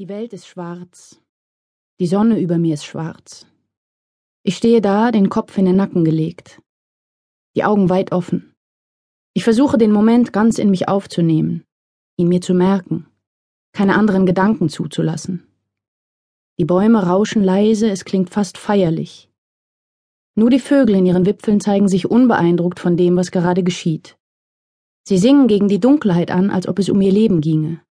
Die Welt ist schwarz. Die Sonne über mir ist schwarz. Ich stehe da, den Kopf in den Nacken gelegt, die Augen weit offen. Ich versuche den Moment ganz in mich aufzunehmen, ihn mir zu merken, keine anderen Gedanken zuzulassen. Die Bäume rauschen leise, es klingt fast feierlich. Nur die Vögel in ihren Wipfeln zeigen sich unbeeindruckt von dem, was gerade geschieht. Sie singen gegen die Dunkelheit an, als ob es um ihr Leben ginge.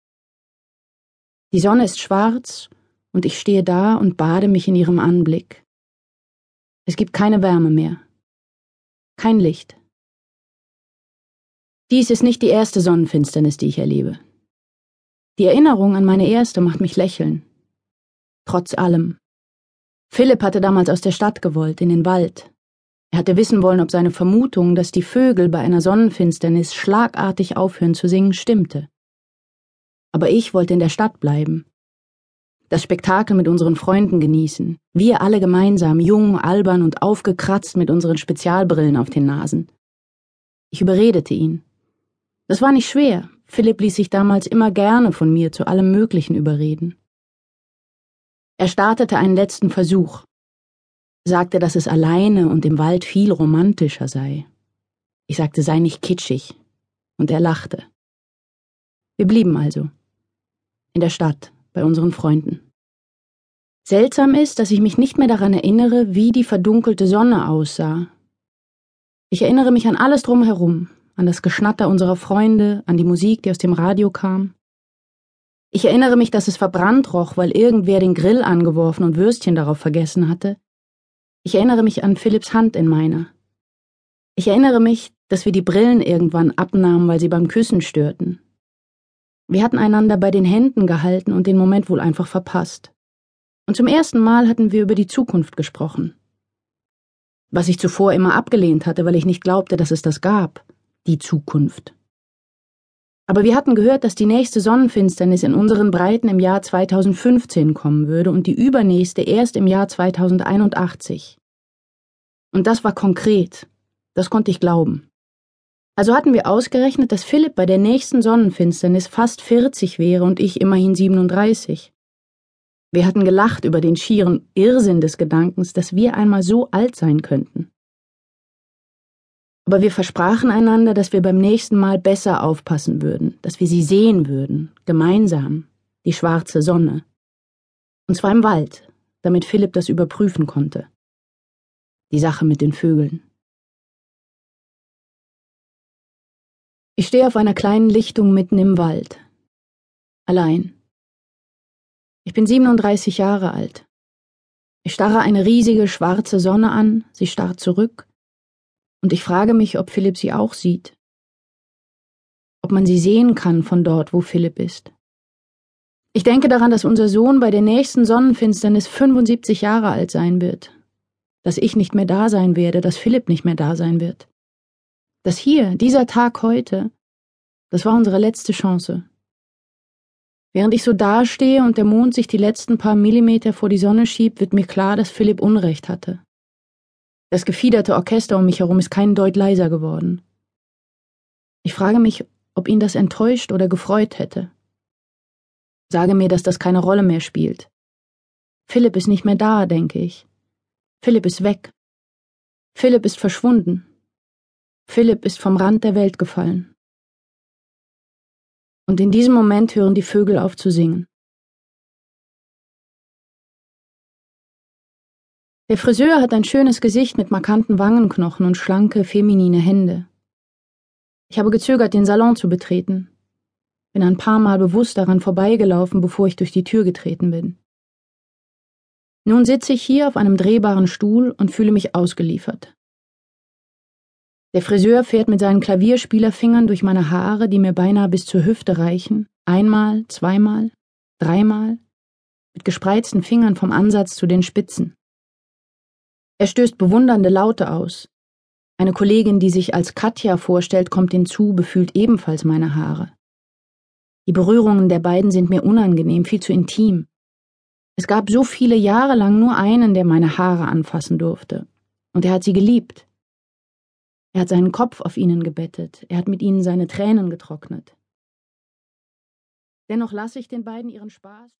Die Sonne ist schwarz und ich stehe da und bade mich in ihrem Anblick. Es gibt keine Wärme mehr. Kein Licht. Dies ist nicht die erste Sonnenfinsternis, die ich erlebe. Die Erinnerung an meine erste macht mich lächeln. Trotz allem. Philipp hatte damals aus der Stadt gewollt, in den Wald. Er hatte wissen wollen, ob seine Vermutung, dass die Vögel bei einer Sonnenfinsternis schlagartig aufhören zu singen, stimmte aber ich wollte in der Stadt bleiben. Das Spektakel mit unseren Freunden genießen, wir alle gemeinsam, jung, albern und aufgekratzt mit unseren Spezialbrillen auf den Nasen. Ich überredete ihn. Das war nicht schwer, Philipp ließ sich damals immer gerne von mir zu allem Möglichen überreden. Er startete einen letzten Versuch, sagte, dass es alleine und im Wald viel romantischer sei. Ich sagte, sei nicht kitschig, und er lachte. Wir blieben also in der Stadt, bei unseren Freunden. Seltsam ist, dass ich mich nicht mehr daran erinnere, wie die verdunkelte Sonne aussah. Ich erinnere mich an alles drumherum, an das Geschnatter unserer Freunde, an die Musik, die aus dem Radio kam. Ich erinnere mich, dass es verbrannt roch, weil irgendwer den Grill angeworfen und Würstchen darauf vergessen hatte. Ich erinnere mich an Philipps Hand in meiner. Ich erinnere mich, dass wir die Brillen irgendwann abnahmen, weil sie beim Küssen störten. Wir hatten einander bei den Händen gehalten und den Moment wohl einfach verpasst. Und zum ersten Mal hatten wir über die Zukunft gesprochen. Was ich zuvor immer abgelehnt hatte, weil ich nicht glaubte, dass es das gab, die Zukunft. Aber wir hatten gehört, dass die nächste Sonnenfinsternis in unseren Breiten im Jahr 2015 kommen würde und die übernächste erst im Jahr 2081. Und das war konkret. Das konnte ich glauben. Also hatten wir ausgerechnet, dass Philipp bei der nächsten Sonnenfinsternis fast 40 wäre und ich immerhin 37. Wir hatten gelacht über den schieren Irrsinn des Gedankens, dass wir einmal so alt sein könnten. Aber wir versprachen einander, dass wir beim nächsten Mal besser aufpassen würden, dass wir sie sehen würden, gemeinsam, die schwarze Sonne. Und zwar im Wald, damit Philipp das überprüfen konnte. Die Sache mit den Vögeln. Ich stehe auf einer kleinen Lichtung mitten im Wald. Allein. Ich bin 37 Jahre alt. Ich starre eine riesige schwarze Sonne an, sie starrt zurück, und ich frage mich, ob Philipp sie auch sieht. Ob man sie sehen kann von dort, wo Philipp ist. Ich denke daran, dass unser Sohn bei der nächsten Sonnenfinsternis 75 Jahre alt sein wird, dass ich nicht mehr da sein werde, dass Philipp nicht mehr da sein wird. Das hier, dieser Tag heute, das war unsere letzte Chance. Während ich so dastehe und der Mond sich die letzten paar Millimeter vor die Sonne schiebt, wird mir klar, dass Philipp Unrecht hatte. Das gefiederte Orchester um mich herum ist keinen Deut leiser geworden. Ich frage mich, ob ihn das enttäuscht oder gefreut hätte. Sage mir, dass das keine Rolle mehr spielt. Philipp ist nicht mehr da, denke ich. Philipp ist weg. Philipp ist verschwunden. Philipp ist vom Rand der Welt gefallen. Und in diesem Moment hören die Vögel auf zu singen. Der Friseur hat ein schönes Gesicht mit markanten Wangenknochen und schlanke, feminine Hände. Ich habe gezögert, den Salon zu betreten, bin ein paar Mal bewusst daran vorbeigelaufen, bevor ich durch die Tür getreten bin. Nun sitze ich hier auf einem drehbaren Stuhl und fühle mich ausgeliefert. Der Friseur fährt mit seinen Klavierspielerfingern durch meine Haare, die mir beinahe bis zur Hüfte reichen, einmal, zweimal, dreimal, mit gespreizten Fingern vom Ansatz zu den Spitzen. Er stößt bewundernde Laute aus. Eine Kollegin, die sich als Katja vorstellt, kommt hinzu, befühlt ebenfalls meine Haare. Die Berührungen der beiden sind mir unangenehm, viel zu intim. Es gab so viele Jahre lang nur einen, der meine Haare anfassen durfte. Und er hat sie geliebt. Er hat seinen Kopf auf ihnen gebettet, er hat mit ihnen seine Tränen getrocknet. Dennoch lasse ich den beiden ihren Spaß.